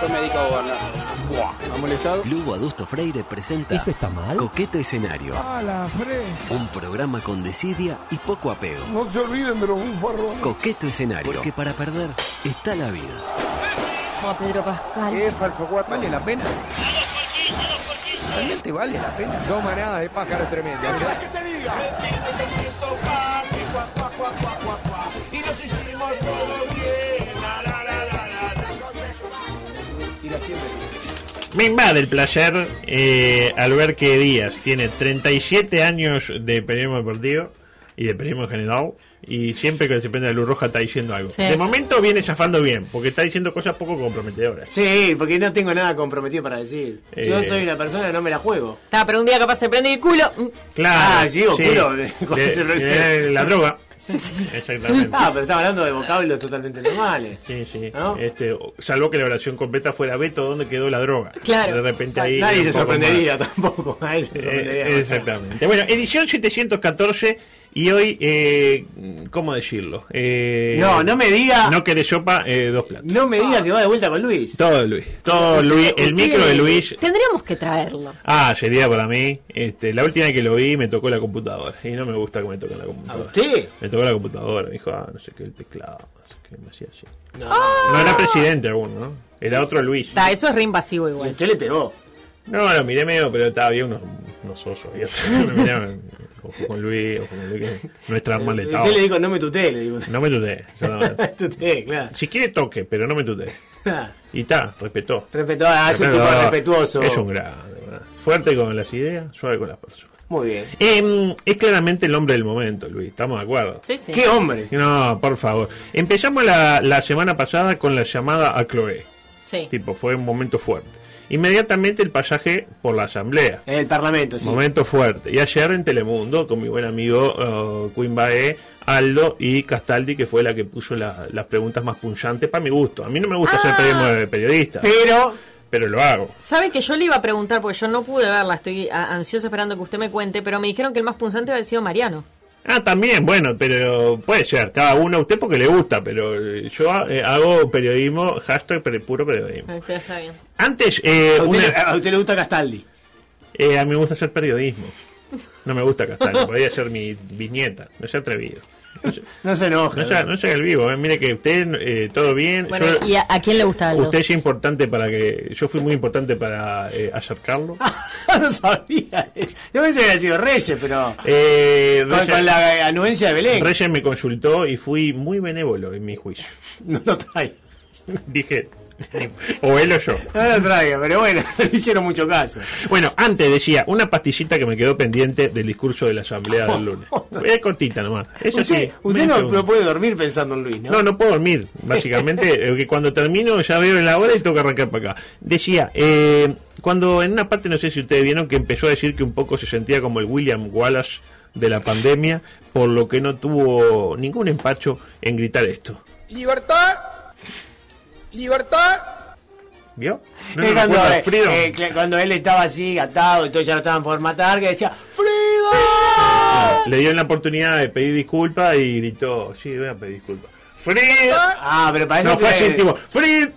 Yo me dedico a gobernar. ¿Ha molestado? Lugo Adusto Freire presenta ¿Eso está mal? Coqueto Escenario. A la fresca. Un programa con desidia y poco apego. No se olviden de los bufarrones. Coqueto Escenario. Porque para perder está la vida. Como Pedro Pascal. ¿Vale la pena? ¿Realmente vale la pena? Dos manadas de pájaros tremendas. Me invade el placer eh, al ver que Díaz tiene 37 años de periodismo deportivo y de periodismo en general y siempre que se prende la luz roja está diciendo algo. Sí. De momento viene chafando bien porque está diciendo cosas poco comprometedoras. Sí, porque no tengo nada comprometido para decir. Yo Eh. soy una persona que no me la juego. Está, pero un día capaz se prende el culo. Claro. Ah, sí, oscuro. ¿Cuál De- es el problema? de la droga. Exactamente. Ah, pero estaba hablando de vocablos totalmente normales. Sí, sí. ¿No? Este, salvo que la oración completa fuera Beto, ¿dónde quedó la droga? Claro. De repente ahí. Nadie se sorprendería más. tampoco. Nadie se sorprendería. Eh, exactamente. Bueno, edición 714 y hoy, eh, ¿cómo decirlo? Eh, No, no me diga. No querés sopa, eh, dos platos. No me diga que va de vuelta con Luis. Todo Luis. Todo Luis. El micro de Luis. Tendríamos que traerlo. Ah, sería para mí. Este, la última vez que lo vi me tocó la computadora. Y no me gusta que me toquen la ¿A computadora. usted? Me tocó la computadora. Me dijo, ah, no sé qué, el teclado. No sé qué, me hacía así. No. No era presidente alguno, ¿no? Era otro Luis. Está, eso es re invasivo Y igual. usted le pegó. No, lo miré medio, pero estaba bien unos, unos osos. ojo con Luis, ojo con Luis, que nuestra arma letal. Usted le dijo, no me le digo. No me tutee. tutee, claro. Si quiere toque, pero no me tutee. Y está, respetó. Respetó, ah, es un tipo respetuoso. Es un grande, ¿verdad? Fuerte con las ideas, suave con las personas. Muy bien. Em, es claramente el hombre del momento, Luis, ¿estamos de acuerdo? Sí, sí. ¿Qué hombre? No, por favor. Empezamos la, la semana pasada con la llamada a Chloe. Sí. Tipo, fue un momento fuerte. Inmediatamente el pasaje por la asamblea. En el Parlamento, sí. Momento fuerte. Y ayer en Telemundo, con mi buen amigo uh, Queen Bae, Aldo y Castaldi, que fue la que puso la- las preguntas más punzantes para mi gusto. A mí no me gusta ser Ah. periodismo de periodista, Pero, pero lo hago. ¿Sabe que yo le iba a preguntar, porque yo no pude verla, estoy a- ansiosa esperando que usted me cuente, pero me dijeron que el más punzante había sido Mariano. Ah, también, bueno, pero puede ser, cada uno a usted porque le gusta, pero eh, yo eh, hago periodismo, hashtag pere- puro periodismo. Está bien. Antes, eh, a usted, una- le- a usted le gusta Castaldi. eh, a mí me gusta hacer periodismo. No me gusta Castaño, podría ser mi viñeta, no sea atrevido. No No se enoja. no sea, no sea el vivo, eh. mire que usted, eh, todo bien. Bueno, yo- ¿y a, a quién le gusta Aldo? Usted es importante para que. Yo fui muy importante para eh, acercarlo. no sabía. Yo pensé que había sido Reyes, pero. Eh, Con, Reyes, con la anuencia de Belén. Reyes me consultó y fui muy benévolo en mi juicio. No lo traiga. Dije, o él o yo. No lo traiga, pero bueno, le hicieron mucho caso. Bueno, antes decía, una pastillita que me quedó pendiente del discurso de la asamblea del lunes. Es cortita nomás. Eso usted sí. usted me no, pregunto. no puede dormir pensando en Luis, ¿no? No, no puedo dormir, básicamente, eh, que cuando termino ya veo la hora y tengo que arrancar para acá. Decía, eh, cuando en una parte, no sé si ustedes vieron, que empezó a decir que un poco se sentía como el William Wallace de la pandemia, por lo que no tuvo ningún empacho en gritar esto. Libertad. Libertad. ¿Vio? ¿No cuando, eh, eh, cuando él estaba así, atado, y todos ya lo estaban por matar, que decía ¡Freedom! Le dio la oportunidad de pedir disculpas y gritó, sí, voy a pedir disculpas. ¡Free! Ah, pero para eso No, fue así, tipo, ¡Free!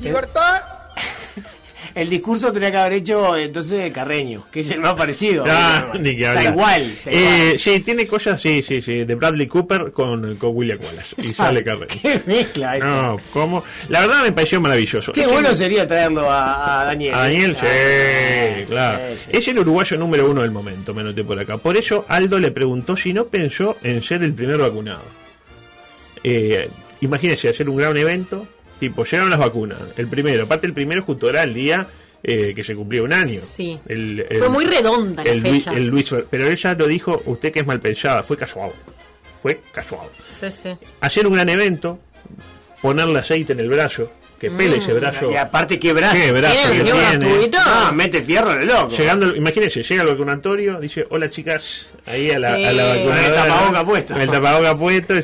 Libertad. el discurso tenía que haber hecho entonces Carreño, que es el más parecido. Ah, Bueno, ni que está hablar. igual. está Eh, igual. sí, tiene cosas, sí, sí, sí, de Bradley Cooper con, con William Wallace. Y sale Carrey. Qué mezcla eso. No, ¿cómo? La verdad me pareció maravilloso. Qué Es bueno el- sería traerlo a, a Daniel. A Daniel, sí, Ah, claro. sí, sí. Es el uruguayo número uno del momento, me noté por acá. Por eso Aldo le preguntó si no pensó en ser el primer vacunado. Eh, imagínese hacer un gran evento, tipo, llegaron las vacunas. El primero, aparte el primero justo era el día eh, que se cumplía un año. Sí. El- Fue muy redonda la el Luis- el Luis pero ella lo dijo, usted que es mal pensada, fue casual. Fue casual. Sí, sí. Hacer un gran evento, ponerle aceite en el brazo, que pele ese brazo. Y aparte, qué brazo. Qué brazo ¿Tiene que tiene. Ah, mete fierro de loco. Llegando, imagínense, llega al vacunatorio, dice, hola chicas, ahí a la, Sí. a la vacunadora. Con el tapaboca puesto. Con el tapaboca puesto.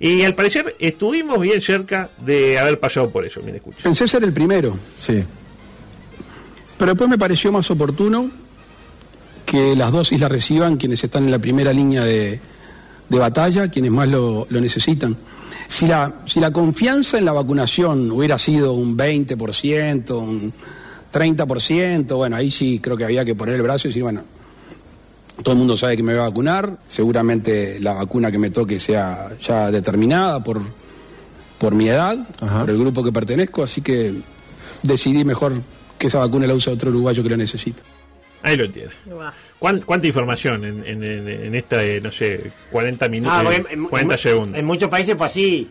Y al parecer estuvimos bien cerca de haber pasado por eso, miren, escucha. Pensé ser el primero, Sí. pero después me pareció más oportuno que las dosis las reciban quienes están en la primera línea de, de batalla, quienes más lo, lo necesitan. Si la, si la confianza en la vacunación hubiera sido un 20%, un 30%, bueno, ahí sí creo que había que poner el brazo y decir, bueno, todo el mundo sabe que me voy a vacunar, seguramente la vacuna que me toque sea ya determinada por, por mi edad, Ajá. por el grupo que pertenezco, así que decidí mejor que esa vacuna la use otro uruguayo que lo necesita. Ahí lo. ¿Cuán- ¿Cuánta información en, en, en, en esta, eh, no sé, 40 minutos, Ah, eh, porque en, en- 40 en- segundos? en muchos países fue así.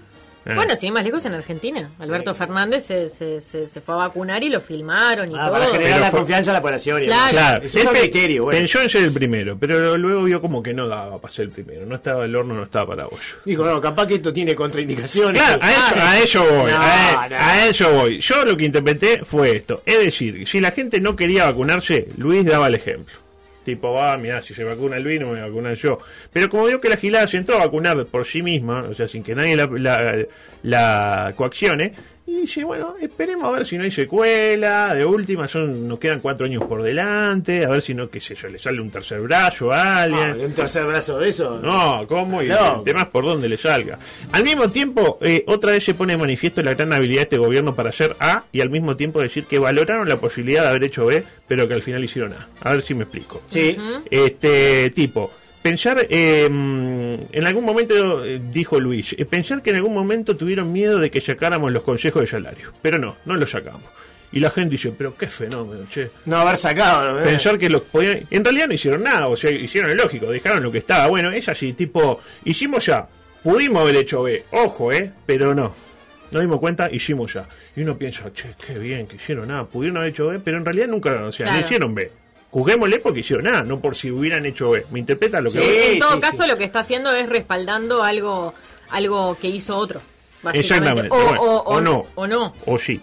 Ah. Bueno, sin ir más lejos en Argentina. Alberto Fernández se, se, se, se fue a vacunar y lo filmaron y Ah, todo. para generar Pero la fue- confianza en la población. Claro. Claro, Es pe- criterio, bueno. pensó en ser el primero, pero luego vio como que no daba para ser el primero. No estaba el horno, no estaba para bollo. Dijo, no, capaz que esto tiene contraindicaciones. Claro, a eso, a eso voy, No, a, no. a eso voy. Yo lo que interpreté fue esto. Es decir, si la gente no quería vacunarse, Luis daba el ejemplo. Tipo, ah, mira, si se vacuna Luis, no me vacunar yo. Pero como vio que la gilada se entró a vacunar por sí misma, o sea, sin que nadie la coaccione, y dice, bueno, esperemos a ver si no hay secuela, de última, son nos quedan cuatro años por delante, a ver si no, qué sé yo, le sale un tercer brazo a alguien. Ah, ¿y un tercer brazo de eso? No, ¿cómo? Y No. el tema es por dónde le salga. Al mismo tiempo, eh, otra vez se pone de manifiesto la gran habilidad de este gobierno para hacer A y al mismo tiempo decir que valoraron la posibilidad de haber hecho B, pero que al final hicieron A. A ver si me explico. Sí. Este tipo, pensar, eh, en algún momento, eh, dijo Luis, eh, pensar que en algún momento tuvieron miedo de que sacáramos los consejos de salario, pero no, no los sacamos. Y la gente dice, pero qué fenómeno, che. No haber sacado. ¿eh? Pensar que los podían... En realidad no hicieron nada, o sea, hicieron el lógico, dejaron lo que estaba. Bueno, es así, tipo, hicimos ya, pudimos haber hecho B, ojo, ¿eh? Pero no. Nos dimos cuenta, hicimos ya. Y uno piensa, che, qué bien que hicieron nada, pudieron haber hecho B, pero en realidad nunca, o sea, no Claro. hicieron B. Juzguémosle porque hicieron nada, no por si hubieran hecho B. ¿Me interpreta lo que Sí. voy? en todo sí, caso, sí. lo que está haciendo es respaldando algo, algo que hizo otro. Exactamente. O, bueno, o, o no. O no. O sí.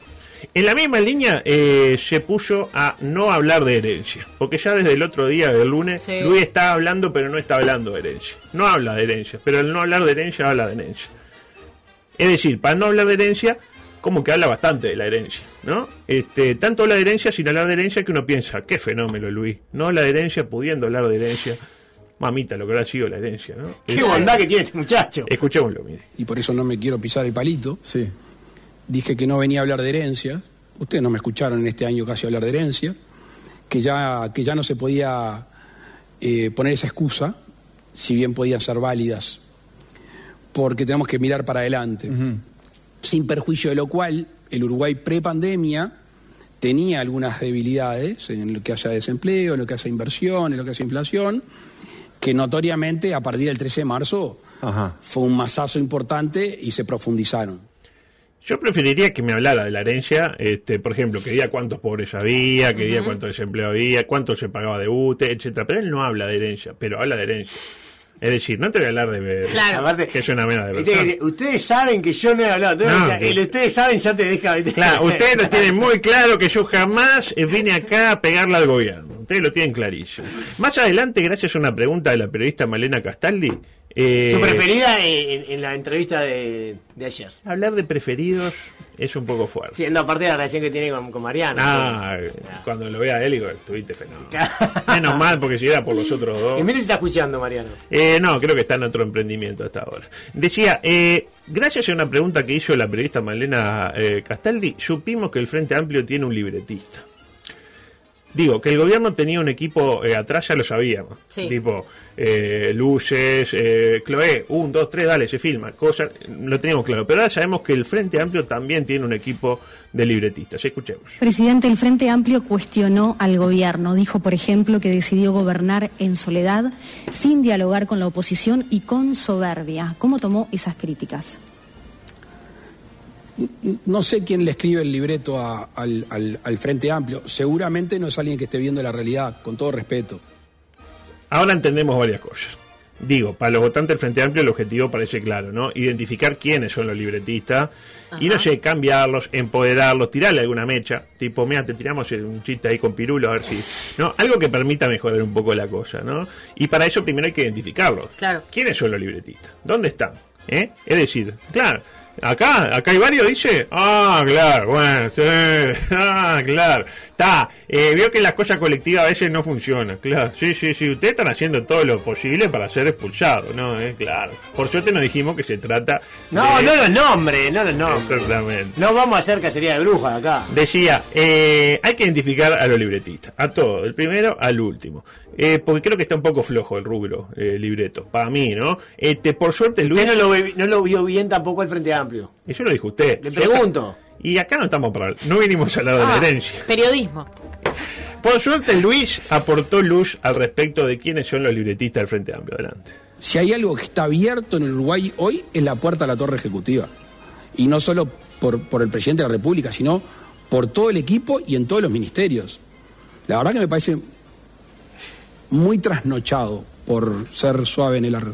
En la misma línea eh, se puso a no hablar de herencia, porque ya desde el otro día del lunes Sí. Luis está hablando pero no está hablando de herencia. No habla de herencia, pero al no hablar de herencia habla de herencia. Es decir, para no hablar de herencia, como que habla bastante de la herencia, ¿no? Este, tanto habla de herencia sin hablar de herencia que uno piensa, qué fenómeno Luis, no habla de herencia pudiendo hablar de herencia. Mamita, lo que habrá sido la herencia, ¿no? Qué bondad que tiene este muchacho. Escuchémoslo, mire. Y por eso no me quiero pisar el palito. Sí. Dije que no venía a hablar de herencias. Ustedes no me escucharon en este año casi hablar de herencia. Que ya, que ya no se podía eh, poner esa excusa, si bien podían ser válidas, porque tenemos que mirar para adelante. Sin perjuicio de lo cual, el Uruguay pre-pandemia tenía algunas debilidades en lo que hace a desempleo, en lo que hace a inversión, en lo que hace a inflación, que notoriamente a partir del 13 de marzo Ajá. fue un masazo importante y se profundizaron. Yo preferiría que me hablara de la herencia, este, por ejemplo, que diga cuántos pobres había, que diga cuánto desempleo había, cuánto se pagaba de UTE, etcétera. Pero él no habla de herencia, pero habla de herencia. Es decir, no te voy a hablar de Claro. Aparte, que es una mena de persona. ustedes saben que yo no he hablado. Entonces, No, o sea, que- el ustedes saben ya te deja. Claro, ustedes lo tienen muy claro que yo jamás eh, vine acá a pegarle al gobierno. Ustedes lo tienen clarísimo. Más adelante, gracias a una pregunta de la periodista Malena Castaldi, eh, Su preferida en, en la entrevista de, de ayer. hablar de preferidos es un poco fuerte. Siendo aparte de la relación que tiene con, con Mariana. Ah, Sí. cuando lo vea él, digo, estuviste fenómeno. Menos mal, porque si era por los otros dos. Y mire si está escuchando, Mariano. Eh, no, creo que está en otro emprendimiento hasta ahora. Decía, eh, gracias a una pregunta que hizo la periodista Malena eh, Castaldi, supimos que el Frente Amplio tiene un libretista. Digo, que el gobierno tenía un equipo eh, atrás, ya lo sabíamos. Sí. Tipo, eh, luces, eh, Chloé, un, dos, tres, dale, se filma. Cosas, lo teníamos claro. Pero ahora sabemos que el Frente Amplio también tiene un equipo de libretistas. Escuchemos. Presidente, el Frente Amplio cuestionó al gobierno. Dijo, por ejemplo, que decidió gobernar en soledad, sin dialogar con la oposición y con soberbia. ¿Cómo tomó esas críticas? No sé quién le escribe el libreto a- al, al- al Frente Amplio. Seguramente no es alguien que esté viendo la realidad, con todo respeto. Ahora entendemos varias cosas. Digo, para los votantes del Frente Amplio el objetivo parece claro, ¿no? Identificar quiénes son los libretistas y no sé, cambiarlos, empoderarlos, tirarle alguna mecha, tipo, mira, te tiramos un chiste ahí con pirulo a ver si, ¿no? Algo que permita mejorar un poco la cosa, ¿no? Y para eso primero hay que identificarlos. Claro. ¿Quiénes son los libretistas? ¿Dónde están? ¿Eh? Es decir, claro, acá, acá hay varios, dice, ah, claro, bueno, sí, ah, claro, está, eh, veo que las cosas colectivas a veces no funcionan, claro, sí, sí, sí, ustedes están haciendo todo lo posible para ser expulsados, ¿no? Eh, claro, por suerte nos dijimos que se trata No, de- no los nombres, no los nombres. Exactamente. No vamos a hacer cacería de brujas acá. Decía, eh, hay que identificar a los libretistas, a todos, del primero al último. Eh, porque creo que está un poco flojo el rubro, eh, libreto, para mí, ¿no? Este, por suerte, Luis. Usted no lo, no lo vio bien tampoco el Frente Amplio. Eso lo dijo usted. Le Yo- pregunto. Y acá no estamos para. No vinimos a hablar de Ah, la herencia. periodismo. Por suerte, Luis aportó luz al respecto de quiénes son los libretistas del Frente Amplio. Adelante. Si hay algo que está abierto en Uruguay hoy es la puerta a la torre ejecutiva. Y no solo por, por el presidente de la República, sino por todo el equipo y en todos los ministerios. La verdad que me parece muy trasnochado por ser suave en, el, ar-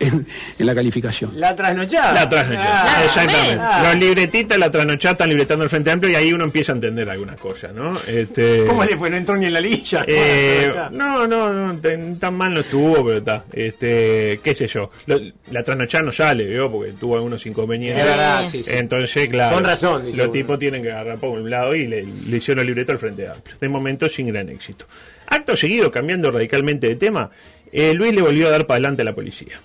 en, en la calificación. La trasnochada. La trasnochada. Ah, Exactamente. ah. Los libretistas, la trasnochada están libretando el Frente Amplio y ahí uno empieza a entender algunas cosas, ¿no? Este, ¿Cómo le fue? No entró ni en la liguilla. Eh, no, no, no, tan, tan mal no estuvo, pero está. Este, qué sé yo. Lo- la trasnochada no sale, ¿vio? Porque tuvo algunos inconvenientes. Es verdad, sí, sí. Entonces, claro. Con razón, dice Los uno. tipos tienen que agarrar por un lado y le, le hicieron el libreto al Frente Amplio. De momento, sin gran éxito. Acto seguido, cambiando radicalmente de tema, eh, Luis le volvió a dar para adelante a la policía.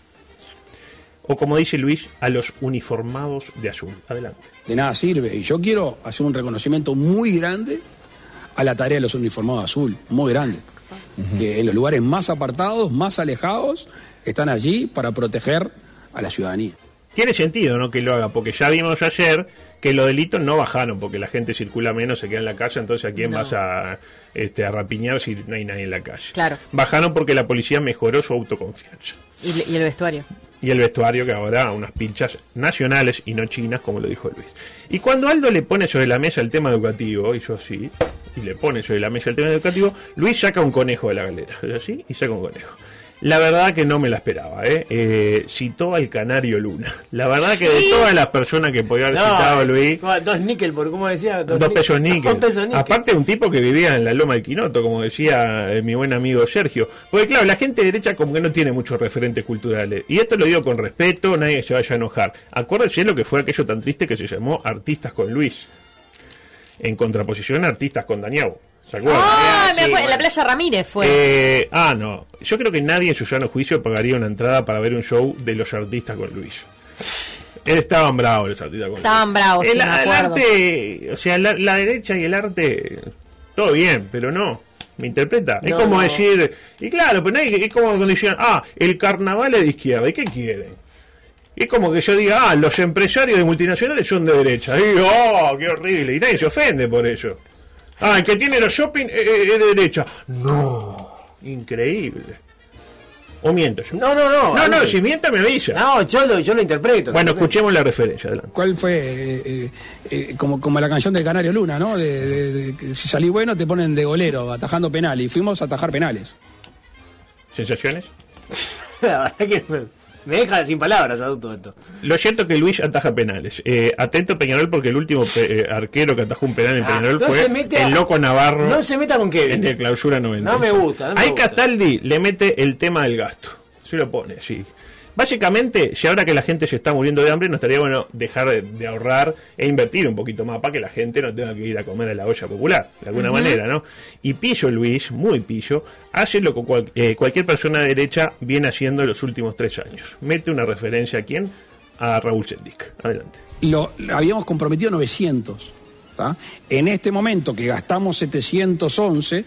O como dice Luis, a los uniformados de azul. Adelante. De nada sirve. Y yo quiero hacer un reconocimiento muy grande a la tarea de los uniformados azul, muy grande. Que en los lugares más apartados, más alejados, están allí para proteger a la ciudadanía. Tiene sentido, ¿no? Que lo haga, porque ya vimos ayer que los delitos no bajaron, porque la gente circula menos, se queda en la casa, entonces a quién No. vas a, este, a rapiñar si no hay nadie en la calle. Claro. Bajaron porque la policía mejoró su autoconfianza. Y, el vestuario. Y el vestuario que ahora unas pinchas nacionales y no chinas, como lo dijo Luis. Y cuando Aldo le pone sobre la mesa el tema educativo, y yo sí, y le pone sobre la mesa el tema educativo, Luis saca un conejo de la galera, ¿es así? Y saca un conejo. La verdad que no me la esperaba, ¿eh? Eh, citó al canario Luna. La verdad que de todas las personas que podía haber citado No, Luis, dos níquel, por cómo decía. dos, pesos níquel. Aparte un tipo que vivía en la Loma del Quinoto, como decía eh, mi buen amigo Sergio. Porque claro, la gente derecha como que no tiene muchos referentes culturales. Y esto lo digo con respeto, nadie se vaya a enojar. Acuérdense lo que fue aquello tan triste que se llamó Artistas con Luis. En contraposición a Artistas con Daniel. ¿Se acuerdan? Ah, sí, me acuerdo, la playa Ramírez fue. Eh, ah, no. Yo creo que nadie en su sano juicio pagaría una entrada para ver un show de los artistas con Luis. Estaban bravos los artistas con Estaban Luis. bravos, sí, el, me el acuerdo. arte, o sea, la, la derecha y el arte, todo bien, pero no. ¿Me interpreta? es como no. decir, y claro, pero nadie, es como cuando dicen, ah, el carnaval es de izquierda, ¿y qué quieren? Es como que yo diga, ah, los empresarios de multinacionales son de derecha. Y, oh, qué horrible. Y nadie se ofende por eso. Ah, el que tiene los shopping eh, eh, es de derecha. No, increíble. O miento yo. No, no, no. No, no, si mienta me avisa. No, yo lo, yo lo interpreto. bueno, escuchemos la referencia, adelante. ¿Cuál fue? eh, como, como la canción del Canario Luna, ¿no? De, de- de que si salí bueno te ponen de golero, atajando penales. Y fuimos a atajar penales. ¿Sensaciones? La verdad que me, me deja sin palabras adulto esto. Lo cierto es que Luis ataja penales. Eh, atento Peñarol porque el último pe- eh, arquero que atajó un penal en Ah, Peñarol no fue el loco Navarro. No se meta con Kevin. En el clausura 90. No me gusta, no me Ahí gusta. Castaldi le mete el tema del gasto. Se lo pone, sí. Básicamente, si ahora que la gente se está muriendo de hambre, no estaría bueno dejar de, de ahorrar e invertir un poquito más para que la gente no tenga que ir a comer a la olla popular, de alguna manera, ¿no? Y Pillo Luis, muy Pillo, hace lo que cual- eh, cualquier persona de derecha viene haciendo en los últimos tres años. Mete una referencia a quién? A Raúl Sendic. Adelante. Lo, habíamos comprometido 900. ¿tá? En este momento que gastamos 711,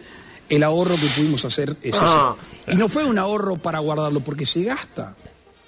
el ahorro que pudimos hacer es Ah. ese. Y no fue un ahorro para guardarlo, porque se gasta.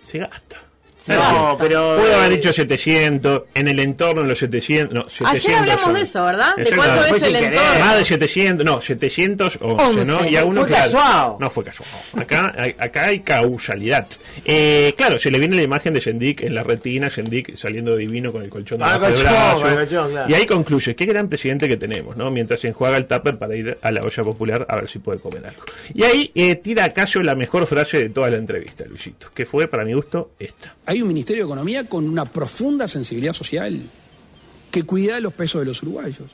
Se gasta. No, pero. Pudo haber dicho 700, en el entorno de los 700. No, 700 Ayer hablamos son. de eso, ¿verdad? De cuánto es el entorno. Más de 700, no, 711, ¿no? Once. Y a uno Fue casual. No fue casual. Acá, hay- acá hay causalidad. Eh, claro, se le viene la imagen de Sendik en la retina, Sendik saliendo divino con el colchón Ah, colchón, brazo. colchón, claro. Y ahí concluye, qué gran presidente que tenemos, ¿no? Mientras se enjuaga el tupper para ir a la olla popular a ver si puede comer algo. Y ahí eh, tira a Cayo la mejor frase de toda la entrevista, Luisito, que fue, para mi gusto, esta. Hay un Ministerio de Economía con una profunda sensibilidad social que cuida de los pesos de los uruguayos.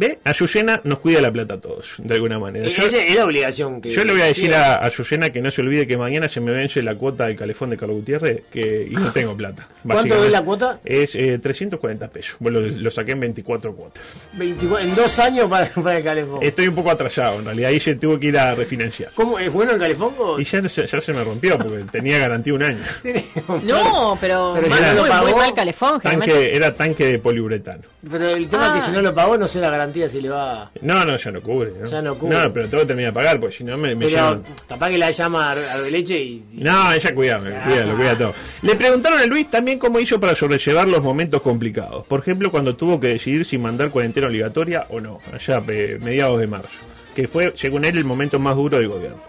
¿Ve? Azucena nos cuida la plata a todos, de alguna manera. Yo- esa es la obligación que. Yo le voy a decir a Azucena que no se olvide que mañana se me vence la cuota del calefón de Carlos Gutiérrez que, y no tengo plata. ¿Cuánto es la cuota? Es eh, 340 pesos. Bueno, lo, lo saqué en 24 cuotas. 24 en dos años para, para el calefón. Estoy un poco atrasado en realidad. Ahí se tuvo que ir a refinanciar. ¿Cómo? ¿Es bueno el calefón? o- Y ya, se- ya se me rompió porque tenía garantía un año. No, pero, Pero mal- no lo muy, pagó, muy mal calefón. Tanque, era tanque de poliuretano. Pero el tema Ah. es que si no lo pagó, no sé la garantía si le va. No, no, ya no cubre. ¿no? Ya no cubre. pero tengo que terminar de pagar porque si no me, me Pero capaz que la llama a Arbeleche y. y- No, ella cuida, me cuida, lo cuida todo. Le preguntaron a Luis también cómo hizo para sobrellevar los momentos complicados. Por ejemplo, cuando tuvo que decidir si mandar cuarentena obligatoria o no, allá eh, mediados de marzo, que fue, según él, el momento más duro del gobierno.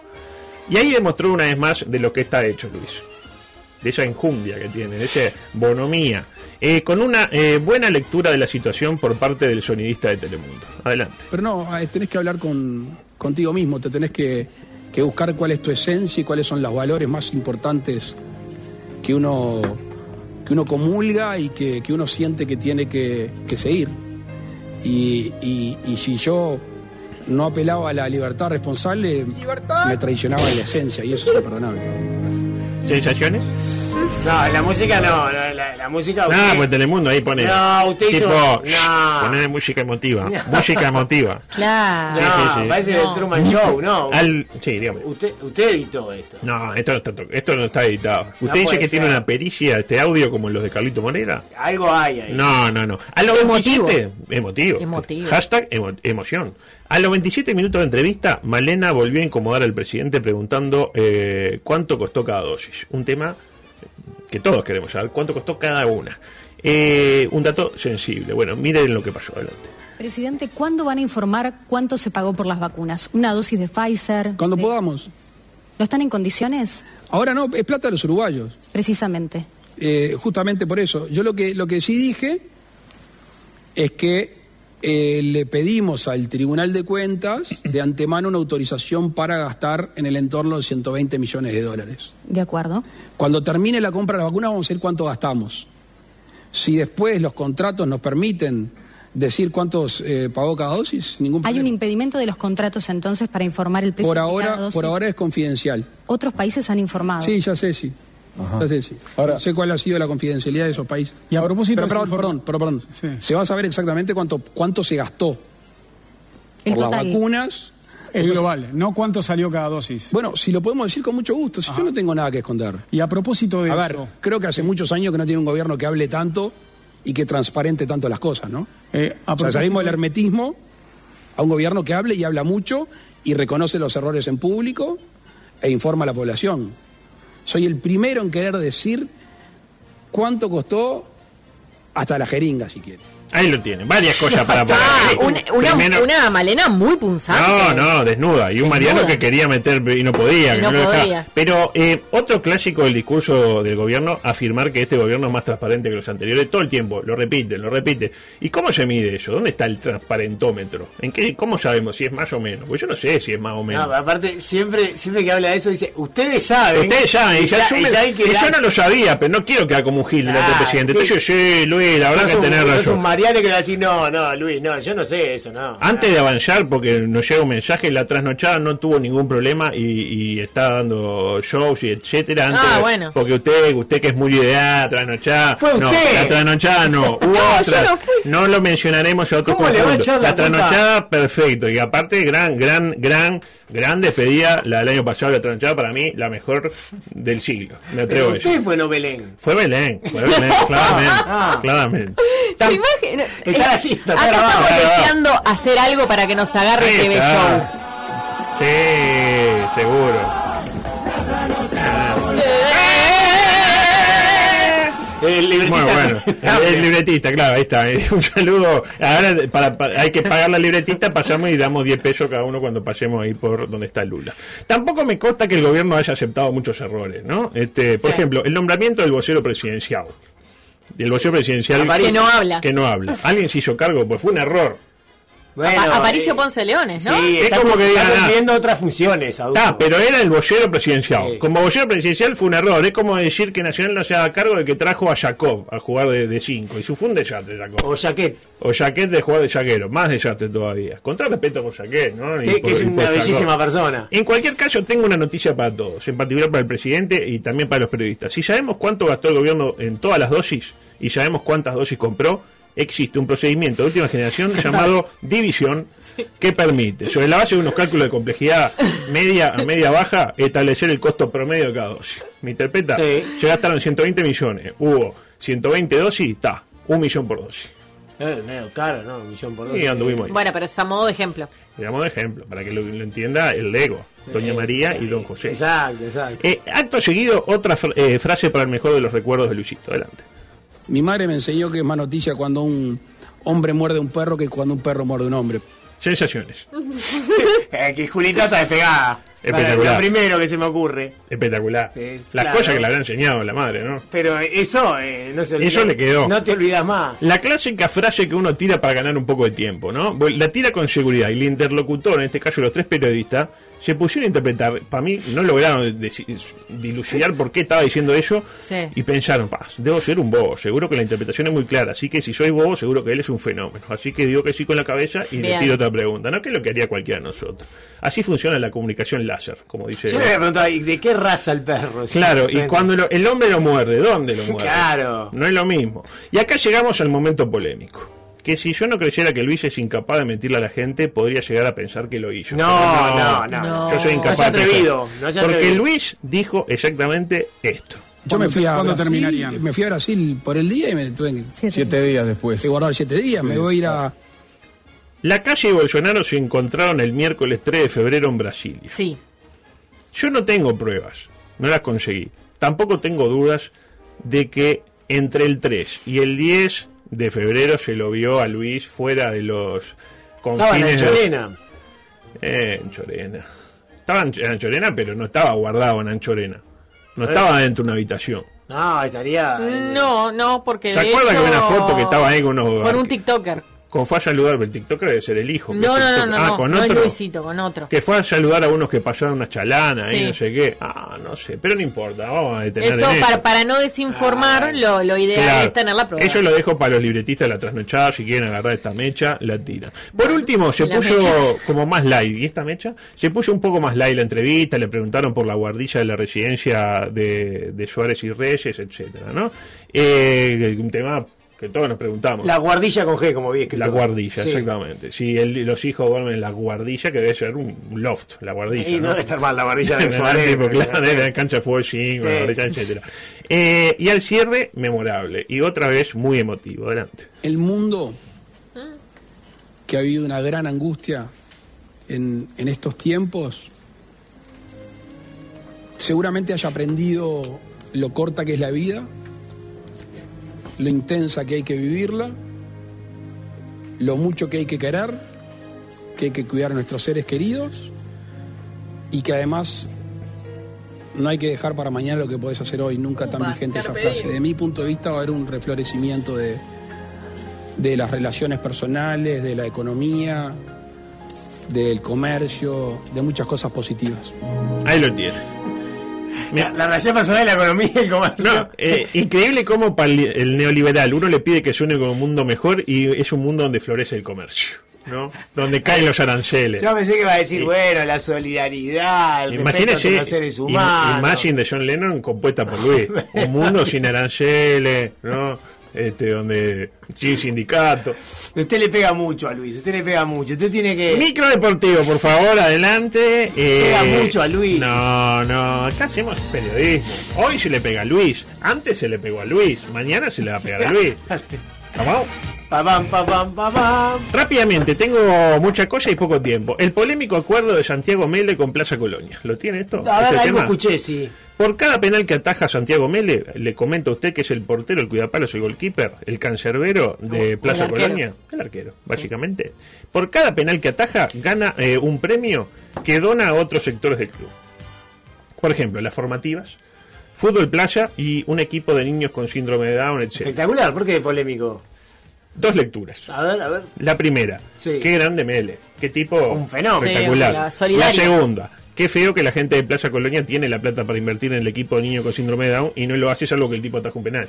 Y ahí demostró una vez más de lo que está hecho Luis. De esa enjundia que tiene, de esa bonomía. Eh, con una eh, buena lectura de la situación por parte del sonidista de Telemundo. Adelante. Pero no, eh, tenés que hablar con, contigo mismo, te tenés que, que buscar cuál es tu esencia y cuáles son los valores más importantes que uno, que uno comulga y que, que uno siente que tiene que, que seguir. Y, y- y si yo no apelaba a la libertad responsable, Libertad. me traicionaba en la esencia y eso es imperdonable. ¿Sensaciones? No, la música no, la, la- la música. No, usted- pues Telemundo ahí pone. No, usted hizo- tipo, no. Poner música emotiva. música emotiva. Claro. No, sí, sí. parece No. el Truman Show, no. Al, sí, dígame. Usted, usted editó esto. No, esto no está, to- esto no está editado. ¿Usted dice que tiene una pericia este audio como los de Carlito Monera? Algo hay ahí. No, no, no. A los Emotivo. 27, emotivo. Emotivo. Hashtag emo- emoción. A los 27 minutos de entrevista, Malena volvió a incomodar al presidente preguntando eh, cuánto costó cada dosis. Un tema que todos queremos saber, cuánto costó cada una. Eh, un dato sensible. Bueno, miren lo que pasó adelante. Presidente, ¿cuándo van a informar cuánto se pagó por las vacunas? ¿Una dosis de Pfizer? Cuando de- podamos. ¿No están en condiciones? Ahora no, es plata de los uruguayos. Precisamente. Eh, justamente por eso. Yo lo que, lo que sí dije es que eh, le pedimos al Tribunal de Cuentas de antemano una autorización para gastar en el entorno de 120 millones de dólares. De acuerdo. Cuando termine la compra de la vacuna vamos a ver cuánto gastamos. Si después los contratos nos permiten decir cuántos eh, pagó cada dosis, ningún ¿Hay un problema. impedimento de los contratos entonces para informar el precio por de cada ahora, dosis? por ahora es confidencial. Otros países han informado. Sí, ya sé, sí. Sé, sí. Ahora- No sé cuál ha sido la confidencialidad de esos países. Y a propósito Pero, de ese perdón, informe- perdón. Sí. Se va a saber exactamente cuánto, cuánto se gastó El por las vacunas. Es global, no cuánto salió cada dosis. Bueno, si lo podemos decir con mucho gusto, si yo no tengo nada que esconder. Y a propósito de A ver, eso, creo que hace muchos años que no tiene un gobierno que hable tanto y que transparente tanto las cosas, ¿no? eh, a O sea, salimos del de- hermetismo a un gobierno que hable y habla mucho y reconoce los errores en público e informa a la población. Soy el primero en querer decir cuánto costó hasta la jeringa, si quiere. Ahí lo tienen, varias cosas para poner. Ah, ahí. una, una, Primero- una Malena muy punzante. No, no, desnuda. Y un Mariano que quería meter y no podía. Y que no lo dejaba. podía. Pero eh, otro clásico del discurso del gobierno, afirmar que este gobierno es más transparente que los anteriores. Todo el tiempo, lo repite, lo repite. ¿Y cómo se mide eso? ¿Dónde está el transparentómetro? ¿En qué, ¿Cómo sabemos si es más o menos? Pues yo no sé si es más o menos. No, aparte, siempre, siempre que habla de eso dice, ustedes saben. Ustedes saben, y ya asumen- y saben que y yo no lo sabía, pero no quiero quedar como un gil del Ah, presidente. Entonces, sí, Luis, la verdad que sos razón. Un Mariano que va a decir, no, no, Luis, no, yo no sé eso, no. Antes de avanzar, porque nos llega un mensaje, la trasnochada no tuvo ningún problema y, y está dando shows y etcétera. Antes, Ah, bueno. Porque usted, usted que es muy ideal, trasnochada. Fue no, usted. la trasnochada no. Hubo No, otra. yo no fui. No lo mencionaremos a otro ¿Cómo le va a conjunto. echar la trasnochada, perfecto. Y aparte, gran, gran, gran, gran despedida. La del año pasado, la trasnochada, para mí, la mejor del siglo. Me atrevo Pero a eso. usted fue no Belén. Fue Belén, fue Belén, claramente. Ah. claramente. ¿Se imagina? Está Eh, así, está acá grabado. estamos Está grabado. deseando hacer algo para que nos agarre Ahí TV está. Show. Sí, seguro. El Muy libretista. bueno. El, el libretista, claro, ahí está. Eh, Un saludo. Ahora para, para- hay que pagar la libretista, pasamos y damos 10 pesos cada uno cuando pasemos ahí por donde está Lula. Tampoco me consta que el gobierno haya aceptado muchos errores, ¿no? Este, por Sí. ejemplo, el nombramiento del vocero presidencial. El vocero presidencial Que no habla. que no habla. Alguien se hizo cargo, pues fue un error. Bueno, Aparicio eh, Ponce Leones, ¿no? Sí, Es está, como que está digan, ah, cumpliendo otras funciones, adulto. Ah, pero era el vocero presidencial. Sí. Como vocero presidencial fue un error. Es como decir que Nacional no se haga cargo de que trajo a Jacob a jugar de 5. Y su fue un desastre, Jacob. O Jaquet, O Jaquet de jugar de zaguero. Más desastre todavía. Con todo respeto por Jaquet, ¿no? Y que, por- que es una Jacob. bellísima persona. En cualquier caso, tengo una noticia para todos, en particular para el presidente y también para los periodistas. Si sabemos cuánto gastó el gobierno en todas las dosis y sabemos cuántas dosis compró, existe un procedimiento de última generación llamado división que permite, sobre la base de unos cálculos de complejidad media a media baja, establecer el costo promedio de cada dosis. ¿Me interpreta? Sí. Se gastaron 120 millones, hubo 120 dosis, está, un millón por dosis. Eh, medio caro, ¿no? Un millón por dos. Y anduvimos ahí. Bueno, pero es a modo de ejemplo. Digamos de ejemplo, para que lo, lo entienda el Lego, Doña María y Don José. Exacto, exacto. Eh, acto seguido, otra fra- eh, frase para el mejor de los recuerdos de Luisito. Adelante. Mi madre me enseñó que es más noticia cuando un hombre muerde a un perro que cuando un perro muerde a un hombre. Sensaciones. Eh, que Julita está despegada. Espectacular. Lo primero que se me ocurre. Espectacular. Es Las claro. cosas que le habrá enseñado la madre, ¿no? Pero eso eh, no se olvida. Eso le quedó. No te olvidas más. La clásica frase que uno tira para ganar un poco de tiempo, ¿no? La tira con seguridad y el interlocutor, en este caso los tres periodistas, se pusieron a interpretar. Para mí no lograron dilucidar por qué estaba diciendo eso Sí. y pensaron, "Pa, debo ser un bobo, seguro que la interpretación es muy clara, así que si soy bobo, seguro que él es un fenómeno. Así que digo que sí con la cabeza y le tiro otra pregunta, ¿no? Que es lo que haría cualquiera de nosotros. Así funciona la comunicación láser, como dice. Yo le había preguntado, ¿y ¿de qué raza el perro? Claro, y cuando lo- el hombre lo muerde, ¿dónde lo muerde? Claro. No es lo mismo. Y acá llegamos al momento polémico. Que si yo no creyera que Luis es incapaz de mentirle a la gente, podría llegar a pensar que lo hizo. No, no, no. No. Yo soy incapaz atrevido, no sea Porque atrevido. Luis dijo exactamente esto. Yo me fui a ¿Cuándo Brasil, terminarían? me fui a Brasil por el día y me tuve Siete. Siete días después. que guardar siete días. Me voy a ir a... La calle y Bolsonaro se encontraron el miércoles 3 de febrero en Brasilia. Sí. Yo no tengo pruebas, no las conseguí. Tampoco tengo dudas de que entre el 3 y el 10 de febrero se lo vio a Luis fuera de los Estaba en confines de- Anchorena. Eh, en Chorena. Estaba en Ch- en Anchorena, pero no estaba guardado en Anchorena. No estaba dentro de una habitación. No, estaría. eh, No, no, porque. ¿Se acuerda que había una foto que estaba ahí con unos. Con un TikToker. Como fue a saludar, el TikToker debe ser el hijo. No, no, no, no, Ah, no, con no es otro. Luisito, con otro. Que fue a saludar a unos que pasaron una chalana y Sí. no sé qué. Ah, no sé, pero no importa, vamos a detener Eso, en para, eso. para no desinformar, lo, lo ideal Claro. es tener la prueba. Eso lo dejo para los libretistas de la trasnochada. Si quieren agarrar esta mecha, la tiran. Por último, se la puso mecha. como más light. ¿Y esta mecha? Se puso un poco más light la entrevista. Le preguntaron por la guardilla de la residencia de, de Suárez y Reyes, etcétera, ¿no? Eh, un tema que todos nos preguntamos. La guardilla con G, como vi escrito. La guardilla, Sí. exactamente. Si el- los hijos duermen en la guardilla, que debe ser un loft, la guardilla. Y no debe estar mal la guardilla de Suárez. la cancha de fútbol cinco, Sí, la guardilla, sí, etcétera. Eh, y al cierre, memorable. Y otra vez, muy emotivo. Adelante. El mundo, que ha habido una gran angustia en, en estos tiempos, seguramente haya aprendido lo corta que es la vida, lo intensa que hay que vivirla, lo mucho que hay que querer, que hay que cuidar a nuestros seres queridos y que además no hay que dejar para mañana lo que podés hacer hoy, nunca tan vigente esa frase. De mi punto de vista va a haber un reflorecimiento de, de las relaciones personales, de la economía, del comercio, de muchas cosas positivas. Ahí lo tiene. La, la relación personal, la economía y el comercio. No, eh, increíble cómo para el, neoliberal uno le pide que suene como un mundo mejor y es un mundo donde florece el comercio, ¿no? Donde caen los aranceles. Yo pensé que iba a decir, Sí. bueno, la solidaridad, el respeto Imagínese entre los seres humanos. Imagine de John Lennon compuesta por Luis. Un mundo sin aranceles, ¿no? Este, donde sin sindicato. Usted le pega mucho a Luis, usted le pega mucho. Usted tiene que. Micro deportivo, por favor, adelante. Eh, Pega mucho a Luis. No, no, acá hacemos periodismo. Hoy se le pega a Luis, antes se le pegó a Luis, mañana se le va a pegar a Luis. ¿Vamos? Rápidamente, tengo mucha cosa y poco tiempo. El polémico acuerdo de Santiago Mele con Plaza Colonia. ¿Lo tiene esto? A ver, ¿Este algo tema? escuché, sí. Por cada penal que ataja Santiago Mele, le comento a usted que es el portero, el cuidapalos, el goalkeeper, el cancerbero de Plaza. Colonia, el arquero, básicamente. Por cada penal que ataja, gana eh, un premio que dona a otros sectores del club. Por ejemplo, las formativas, fútbol playa y un equipo de niños con síndrome de Down, etc. Espectacular, ¿por qué polémico? Dos lecturas. A ver, a ver. La primera, Sí. qué grande Mele, qué tipo Un fenómeno. espectacular. Sí, la segunda, qué feo que la gente de Plaza Colonia tiene la plata para invertir en el equipo de niños con síndrome de Down y no lo hace salvo que el tipo ataja un penal.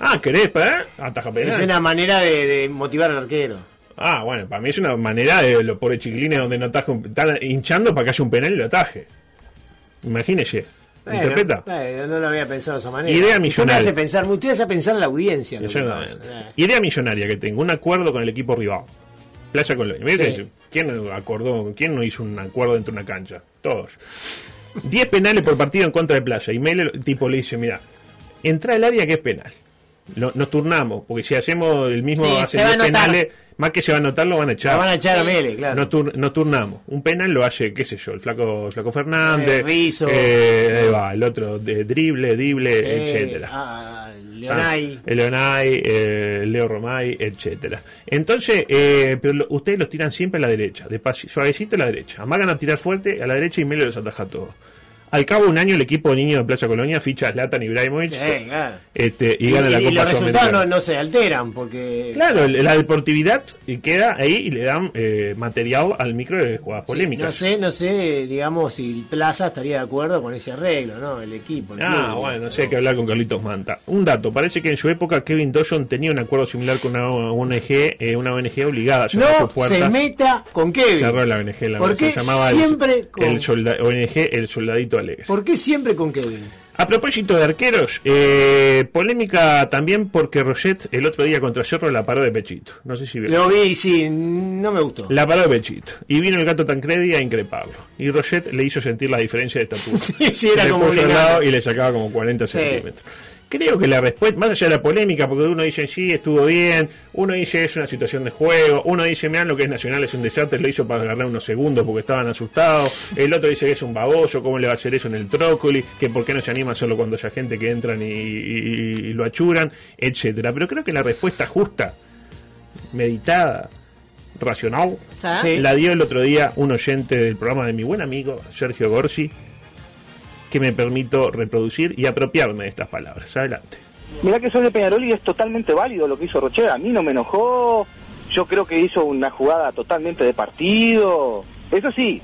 Ah, ¿querés, pa? Ataja penal. Es una manera de, de motivar al arquero. Ah, bueno, para mí es una manera de los pobres chiquilines donde no ataja un, están hinchando para que haya un penal y lo ataje. Imagínese. Bueno, ¿Interpreta? bueno, no lo había pensado de esa manera. Idea Usted me millonaria. hace pensar, usted hace pensar a la audiencia. Idea millonaria que tengo, un acuerdo con el equipo rival. Playa Colonia. Sí. ¿Quién acordó? ¿Quién no hizo un acuerdo dentro de una cancha? Todos. 10 penales por partido en contra de Playa. Y Mele, el tipo le dice, mira, entra al área que es penal. Lo- nos turnamos, porque si hacemos el mismo, Sí, hacen se va a 10 anotar. penales, más que se va a anotar, lo van a echar. La van a echar a. Mele, claro. Nos, tur- nos turnamos. Un penal lo hace, qué sé yo, el flaco, flaco Fernández. Eh, Rizzo. eh, ahí va, el otro, de drible, drible, etcétera. ah, Leonay. Ah, Leonay, eh, Leo Romay, etcétera. Entonces, eh, pero lo- ustedes los tiran siempre a la derecha, de suavecito a la derecha. Amagan a tirar fuerte a la derecha y Melo los ataja a todos. Al cabo de un año, el equipo de niños de Plaza Colonia ficha a Zlatan Ibrahimovic Sí, claro. este, y, Y, gana la y Copa los resultados no, se alteran porque. Claro, el- la deportividad y queda ahí y le dan eh, material al micro de jugadas Sí, polémicas. no sé, no sé, digamos, si Plaza estaría de acuerdo con ese arreglo, ¿no? El equipo. el Ah, club. bueno, no sé, hay que hablar con Carlitos Manta. Un dato, parece que en su época Kevin Dawson tenía un acuerdo similar con una ONG, eh, una ONG obligada a cerrar No puertas. se meta con Kevin. Cerró la ONG, la ¿Por se qué llamaba el- siempre con- el, solda- ONG El Soldadito ¿Por qué siempre con Kevin? A propósito de arqueros, eh, polémica también porque Roget el otro día contra Cerro la paró de pechito. No sé si vio. Lo vi, sí, no me gustó. La paró de pechito. Y vino el gato Tancredi a increparlo. Y Roget le hizo sentir la diferencia de estatura. Sí, sí, era le como puso un lado y le sacaba como 40 Sí. centímetros. Creo que la respuesta, más allá de la polémica, porque uno dice sí, estuvo bien, uno dice es una situación de juego, uno dice, mirá, lo que es Nacional es un desastre, lo hizo para ganar unos segundos porque estaban asustados, el otro dice que es un baboso, cómo le va a hacer eso en el trócoli, que por qué no se anima solo cuando haya gente que entran y, y- y lo achuran, etcétera. Pero creo que la respuesta justa, meditada, racional, la dio el otro día un oyente del programa de mi buen amigo Sergio Gorsi, que me permito reproducir y apropiarme de estas palabras. Adelante. Mirá que soy de Peñarol y es totalmente válido lo que hizo Rocher. A mí no me enojó. Yo creo que hizo una jugada totalmente de partido. Eso sí,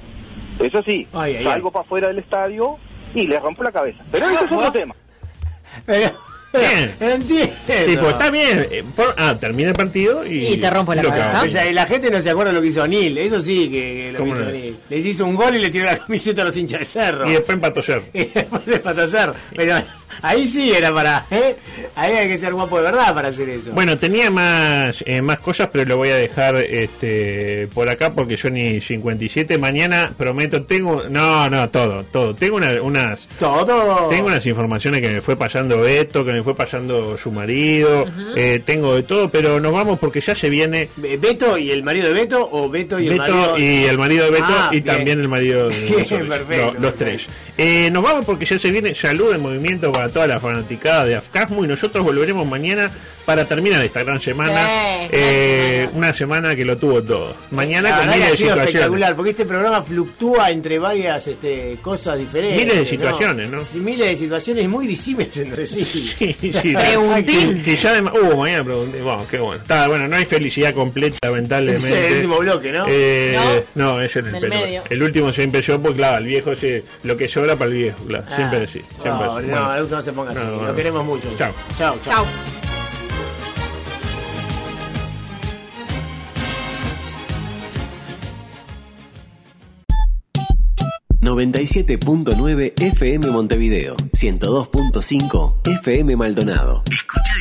eso sí. Ay, ay, salgo para afuera del estadio y le rompo la cabeza. Pero eso es otro tema. Bien. entiendo. Tipo, está bien. eh, for- ah, termina el partido y. Y te rompo la cabeza. O sea, y la gente no se acuerda lo que hizo O'Neill, eso sí que, que lo que ¿Cómo hizo no? O'Neill. Les hizo un gol y le tiró la camiseta a los hinchas de cerro. Y después empató Cerro. Y después de patasar. Pero ahí sí era para. ¿eh? Ahí hay que ser guapo de verdad para hacer eso. Bueno, tenía más eh, más cosas, pero lo voy a dejar este por acá porque yo ni 57. Mañana prometo, tengo. No, no, todo, todo. Tengo una- unas. todo. Tengo unas informaciones que me fue pasando Beto, que me fue pasando su marido. eh, tengo de todo, pero nos vamos porque ya se viene Be- ¿Beto y el marido de Beto o Beto y el Beto marido? y el marido de Beto Ah, y bien. también el marido de Bien, perfecto, lo- los perfecto. tres. Eh, nos vamos porque ya se viene salud en movimiento para toda la fanaticada de Afcasmo y nosotros volveremos mañana para terminar esta gran semana. Sí, Eh, semana. una semana que lo tuvo todo. Mañana La con miles ha de sido situaciones. espectacular, porque este programa fluctúa entre varias este, cosas diferentes. Miles de situaciones, ¿no? Sí, miles de situaciones muy disímiles entre sí. Sí, sí. Preguntín. Que, que ya además. Uh, mañana pregunté. Bueno, qué bueno. Está, bueno, no hay felicidad completa, lamentablemente. Ese es el último bloque, ¿no? Eh, no, ese es el medio. El último siempre yo, pues claro, el viejo ese, lo que sobra para el viejo, claro. Ah, siempre así. Siempre no, así. no, Bueno. No se ponga así. No, Lo no. queremos mucho. Chao. Chao, chao. Chau. 97.9 FM Montevideo, 102.5 FM Maldonado. Escucha